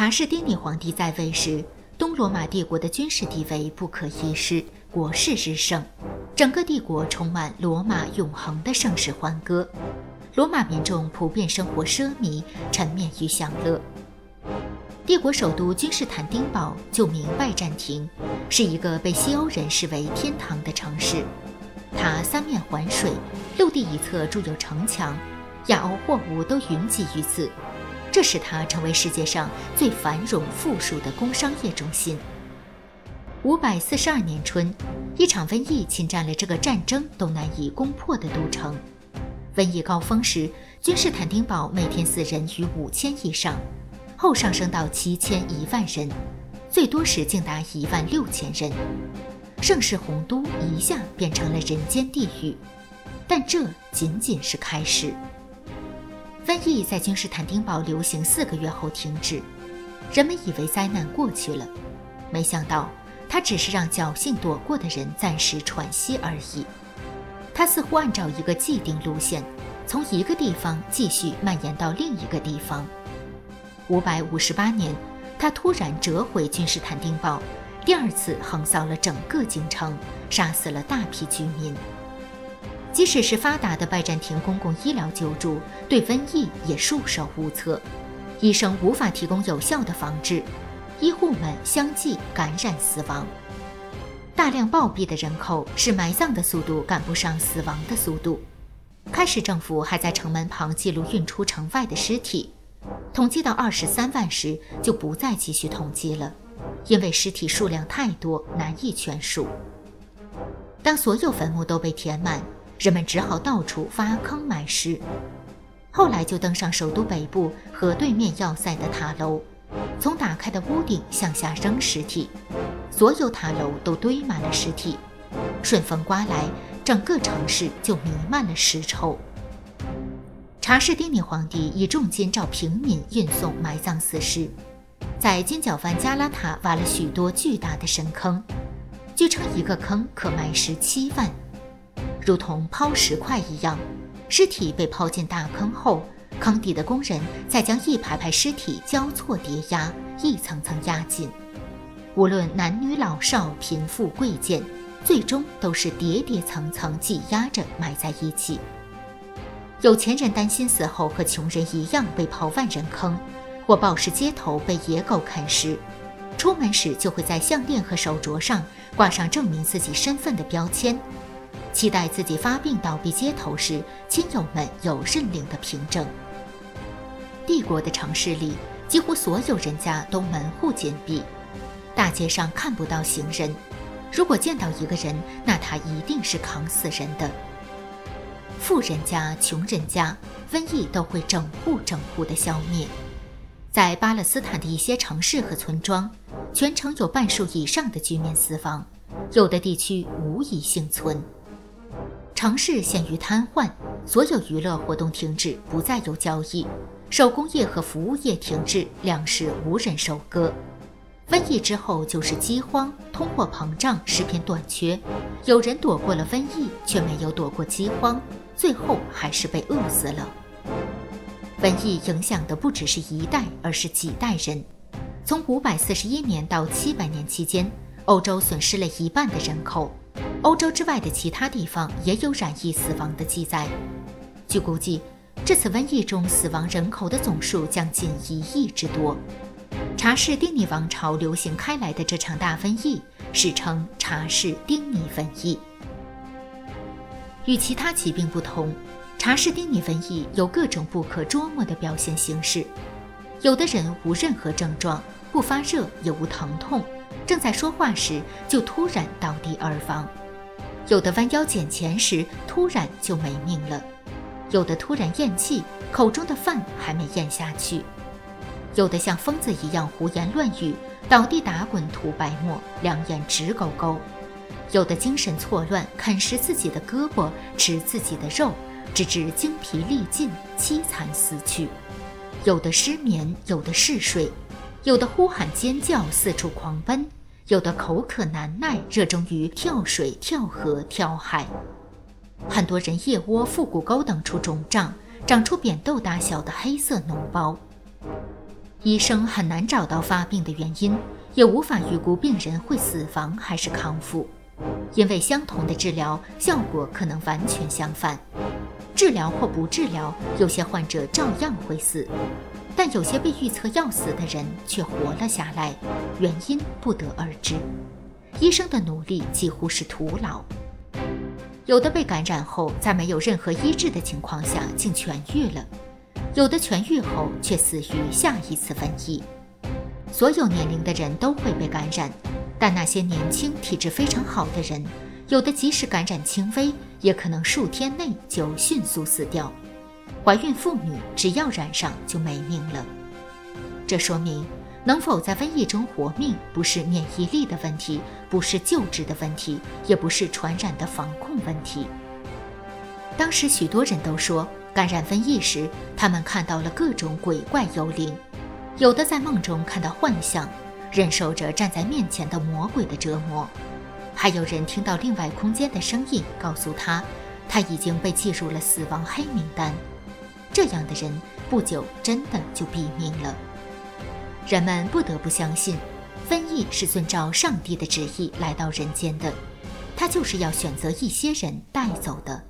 查士丁尼皇帝在位时，东罗马帝国的军事地位不可一世，国势日盛，整个帝国充满罗马永恒的盛世欢歌。罗马民众普遍生活奢靡，沉湎于享乐。帝国首都君士坦丁堡就名拜占庭，是一个被西欧人视为天堂的城市。它三面环水，陆地一侧筑有城墙，亚欧货物都云集于此，这使它成为世界上最繁荣富庶的工商业中心。五百四十二年春，一场瘟疫侵占了这个战争都难以攻破的都城。瘟疫高峰时，君士坦丁堡每天死人逾五千以上。后上升到七千一万人，最多时竟达一万六千人。盛世洪都一下变成了人间地狱，但这仅仅是开始。瘟疫在君士坦丁堡流行四个月后停止，人们以为灾难过去了，没想到它只是让侥幸躲过的人暂时喘息而已。它似乎按照一个既定路线，从一个地方继续蔓延到另一个地方。五百五十八年，他突然折回君士坦丁堡，第二次横扫了整个京城，杀死了大批居民。即使是发达的拜占庭公共医疗救助，对瘟疫也束手无策，医生无法提供有效的防治，医护们相继感染死亡。大量暴毙的人口使埋葬的速度赶不上死亡的速度。开始，政府还在城门旁记录运出城外的尸体。统计到二十三万时，就不再继续统计了，因为尸体数量太多，难以全数。当所有坟墓都被填满，人们只好到处挖坑埋尸。后来就登上首都北部和对面要塞的塔楼，从打开的屋顶向下扔尸体，所有塔楼都堆满了尸体。顺风刮来，整个城市就弥漫了尸臭。查士丁尼皇帝以重金召平民运送埋葬死尸，在金角湾加拉塔挖了许多巨大的深坑，据称一个坑可埋尸七万，如同抛石块一样。尸体被抛进大坑后，坑底的工人再将一排排尸体交错叠压，一层层压紧。无论男女老少、贫富贵贱，最终都是叠叠层层挤压着埋在一起。有钱人担心死后和穷人一样被抛万人坑，或暴尸街头被野狗啃食，出门时就会在项链和手镯上挂上证明自己身份的标签，期待自己发病倒闭街头时，亲友们有认领的凭证。帝国的城市里，几乎所有人家都门户紧闭，大街上看不到行人，如果见到一个人，那他一定是扛死人的。富人家、穷人家，瘟疫都会整户整户的消灭。在巴勒斯坦的一些城市和村庄，全城有半数以上的居民死亡，有的地区无一幸存。城市陷于瘫痪，所有娱乐活动停止，不再有交易，手工业和服务业停滞，粮食无人收割。瘟疫之后就是饥荒、通货膨胀、食品短缺。有人躲过了瘟疫，却没有躲过饥荒。最后还是被饿死了。瘟疫影响的不只是一代，而是几代人。从五百四十一年到七百年期间，欧洲损失了一半的人口。欧洲之外的其他地方也有染疫死亡的记载。据估计，这次瘟疫中死亡人口的总数将近一亿之多。查士丁尼王朝流行开来的这场大瘟疫，史称查士丁尼瘟疫。与其他疾病不同，查士丁尼瘟疫有各种不可捉摸的表现形式。有的人无任何症状，不发热也无疼痛，正在说话时就突然倒地而亡；有的弯腰捡钱时突然就没命了；有的突然咽气，口中的饭还没咽下去；有的像疯子一样胡言乱语，倒地打滚吐白沫，两眼直勾勾。有的精神错乱，啃食自己的胳膊，吃自己的肉，直至精疲力尽，凄惨死去；有的失眠，有的嗜睡，有的呼喊尖叫，四处狂奔；有的口渴难耐，热衷于跳水、跳河、跳海。很多人腋窝、腹股沟等处肿胀，长出扁豆大小的黑色脓包。医生很难找到发病的原因，也无法预估病人会死亡还是康复，因为相同的治疗效果可能完全相反。治疗或不治疗，有些患者照样会死，但有些被预测要死的人却活了下来，原因不得而知。医生的努力几乎是徒劳。有的被感染后，在没有任何医治的情况下竟痊愈了；有的痊愈后却死于下一次瘟疫。所有年龄的人都会被感染，但那些年轻、体质非常好的人，有的即使感染轻微。也可能数天内就迅速死掉。怀孕妇女只要染上就没命了。这说明能否在瘟疫中活命，不是免疫力的问题，不是救治的问题，也不是传染的防控问题。当时许多人都说，感染瘟疫时，他们看到了各种鬼怪幽灵，有的在梦中看到幻象，忍受着站在面前的魔鬼的折磨。还有人听到另外空间的声音，告诉他，他已经被记入了死亡黑名单。这样的人不久真的就毙命了。人们不得不相信，瘟疫是遵照上帝的旨意来到人间的，他就是要选择一些人带走的。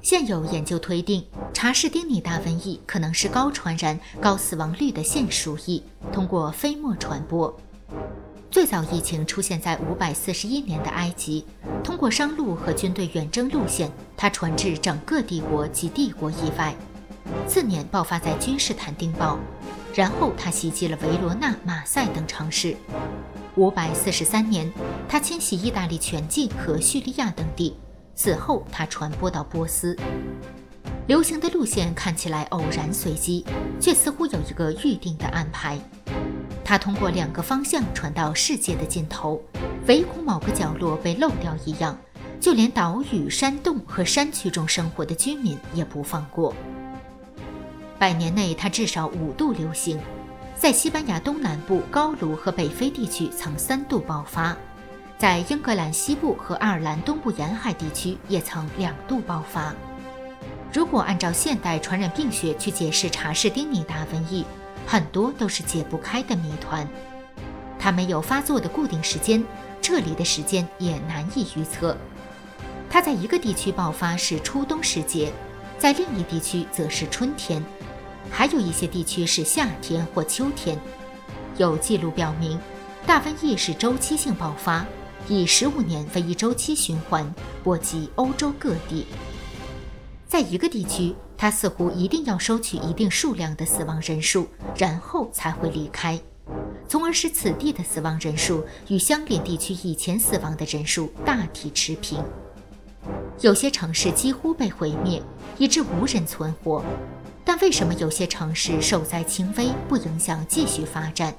现有研究推定，查士丁尼大瘟疫可能是高传染、高死亡率的现鼠疫，通过飞沫传播。最早疫情出现在五百四十一年的埃及，通过商路和军队远征路线，他传至整个帝国及帝国以外。次年爆发在君士坦丁堡，然后他袭击了维罗纳、马赛等城市。五百四十三年，他侵袭意大利全境和叙利亚等地。此后，他传播到波斯。流行的路线看起来偶然随机，却似乎有一个预定的安排。它通过两个方向传到世界的尽头，唯恐某个角落被漏掉一样，就连岛屿、山洞和山区中生活的居民也不放过。百年内，它至少五度流行，在西班牙东南部、高卢和北非地区曾三度爆发，在英格兰西部和爱尔兰东部沿海地区也曾两度爆发。如果按照现代传染病学去解释查士丁尼大瘟疫，很多都是解不开的谜团，它没有发作的固定时间，这里的时间也难以预测。它在一个地区爆发是初冬时节，在另一地区则是春天，还有一些地区是夏天或秋天。有记录表明，大瘟疫是周期性爆发，以十五年为一周期循环，波及欧洲各地。在一个地区，他似乎一定要收取一定数量的死亡人数，然后才会离开，从而使此地的死亡人数与相邻地区以前死亡的人数大体持平。有些城市几乎被毁灭，以致无人存活。但为什么有些城市受灾轻微，不影响继续发展？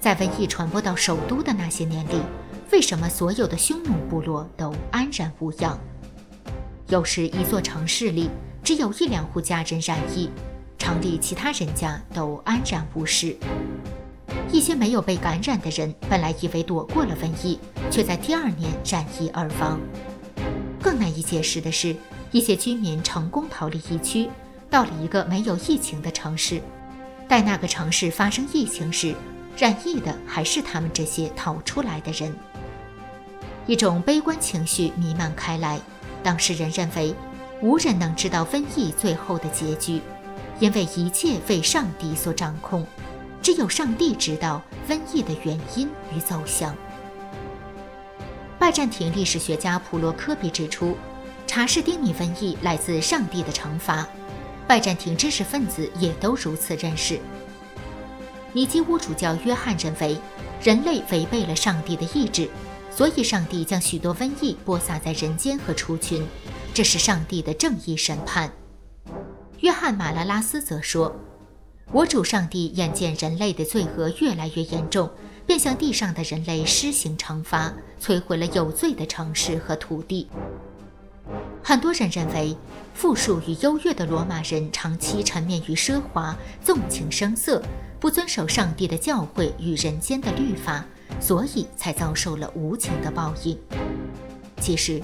在瘟疫传播到首都的那些年里，为什么所有的匈奴部落都安然无恙？有时，一座城市里只有一两户家人染疫，城里其他人家都安然无事。一些没有被感染的人本来以为躲过了瘟疫，却在第二年染疫而亡。更难以解释的是，一些居民成功逃离疫区，到了一个没有疫情的城市。待那个城市发生疫情时，染疫的还是他们这些逃出来的人。一种悲观情绪弥漫开来。当事人认为，无人能知道瘟疫最后的结局，因为一切为上帝所掌控，只有上帝知道瘟疫的原因与走向。拜占庭历史学家普罗科比指出，查士丁尼瘟疫来自上帝的惩罚，拜占庭知识分子也都如此认识。尼基乌主教约翰认为，人类违背了上帝的意志。所以，上帝将许多瘟疫播撒在人间和畜群，这是上帝的正义审判。约翰·马拉拉斯则说：“我主上帝眼见人类的罪恶越来越严重，便向地上的人类施行惩罚，摧毁了有罪的城市和土地。”很多人认为，富庶与优越的罗马人长期沉湎于奢华、纵情声色，不遵守上帝的教诲与人间的律法。所以才遭受了无情的报应。其实，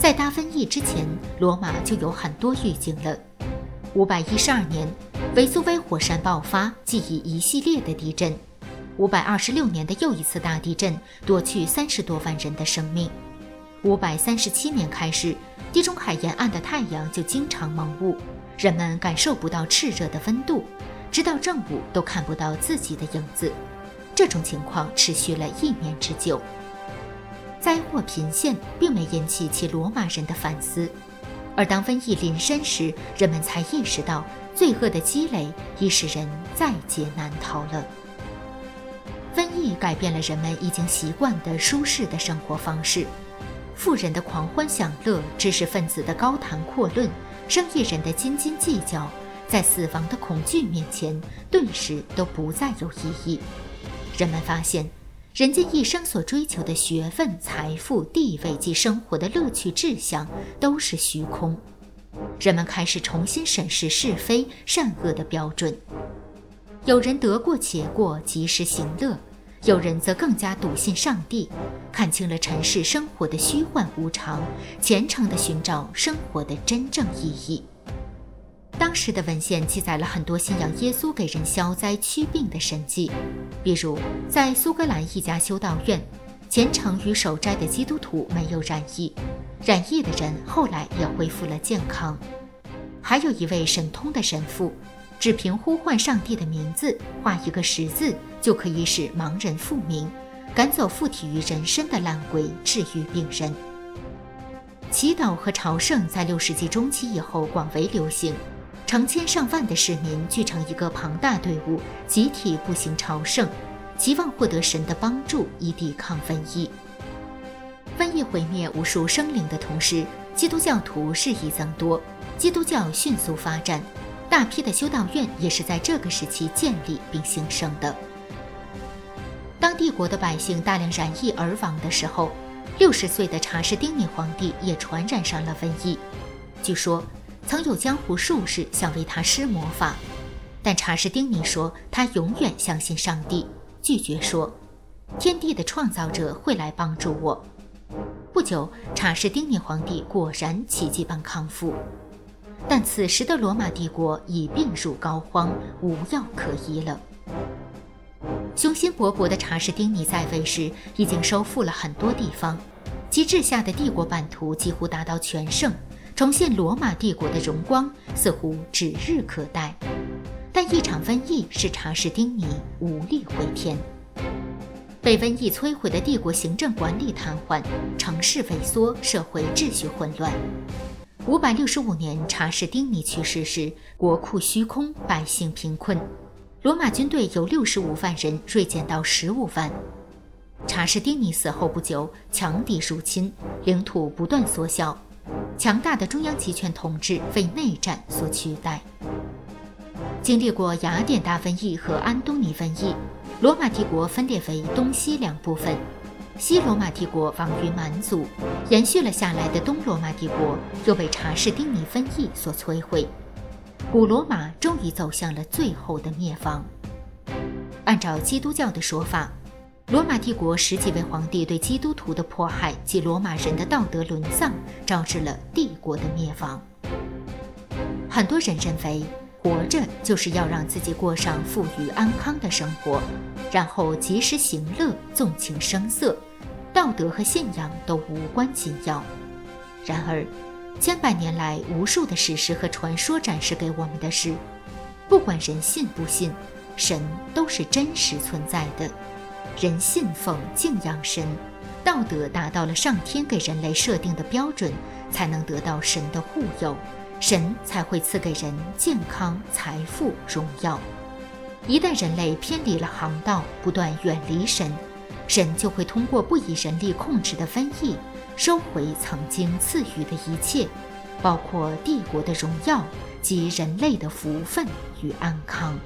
在大瘟疫之前，罗马就有很多预警了。五百一十二年，维苏威火山爆发，即以一系列的地震。五百二十六年的又一次大地震夺去三十多万人的生命。五百三十七年开始，地中海沿岸的太阳就经常蒙雾，人们感受不到炽热的温度，直到正午都看不到自己的影子。这种情况持续了一年之久。灾祸频现，并没引起其罗马人的反思，而当瘟疫临身时，人们才意识到罪恶的积累已使人在劫难逃了。瘟疫改变了人们已经习惯的舒适的生活方式，富人的狂欢享乐，知识分子的高谈阔论，生意人的斤斤计较，在死亡的恐惧面前，顿时都不再有意义。人们发现。人家一生所追求的学问、财富、地位及生活的乐趣志向都是虚空。人们开始重新审视是非善恶的标准。有人得过且过，及时行乐；有人则更加笃信上帝，看清了尘世生活的虚幻无常，虔诚地寻找生活的真正意义。当时的文献记载了很多信仰耶稣给人消灾驱病的神迹，比如在苏格兰一家修道院，虔诚与守斋的基督徒没有染疫，染疫的人后来也恢复了健康。还有一位神通的神父，只凭呼唤上帝的名字，画一个十字，就可以使盲人复明，赶走附体于人身的烂鬼，治愈病人。祈祷和朝圣在六世纪中期以后广为流行。成千上万的市民聚成一个庞大队伍，集体步行朝圣，期望获得神的帮助以抵抗瘟疫。瘟疫毁灭无数生灵的同时，基督教徒日益增多，基督教迅速发展，大批的修道院也是在这个时期建立并兴盛的。当帝国的百姓大量染疫而亡的时候，六十岁的查士丁尼皇帝也传染上了瘟疫。据说。曾有江湖术士想为他施魔法，但查士丁尼说他永远相信上帝，拒绝说天地的创造者会来帮助我。不久，查士丁尼皇帝果然奇迹般康复，但此时的罗马帝国已病入膏肓，无药可医了。雄心勃勃的查士丁尼在位时，已经收复了很多地方，其治下的帝国版图几乎达到全盛。重现罗马帝国的荣光似乎指日可待，但一场瘟疫使查士丁尼无力回天。被瘟疫摧毁的帝国行政管理瘫痪，城市萎缩，社会秩序混乱。五百六十五年，查士丁尼去世时，国库虚空，百姓贫困。罗马军队由六十五万人锐减到十五万。查士丁尼死后不久，强敌入侵，领土不断缩小。强大的中央集权统治为内战所取代。经历过雅典大瘟疫和安东尼瘟疫，罗马帝国分裂为东西两部分。西罗马帝国亡于蛮族，延续了下来的东罗马帝国又被查士丁尼瘟疫所摧毁。古罗马终于走向了最后的灭亡。按照基督教的说法。罗马帝国十几位皇帝对基督徒的迫害及罗马人的道德沦丧，导致了帝国的灭亡。很多人认为，活着就是要让自己过上富裕安康的生活，然后及时行乐，纵情声色，道德和信仰都无关紧要。然而，千百年来，无数的史诗和传说展示给我们的是，不管人信不信，神都是真实存在的。人信奉敬仰神，道德达到了上天给人类设定的标准，才能得到神的护佑，神才会赐给人健康、财富、荣耀。一旦人类偏离了航道，不断远离神，神就会通过不以人力控制的瘟疫，收回曾经赐予的一切，包括帝国的荣耀及人类的福分与安康。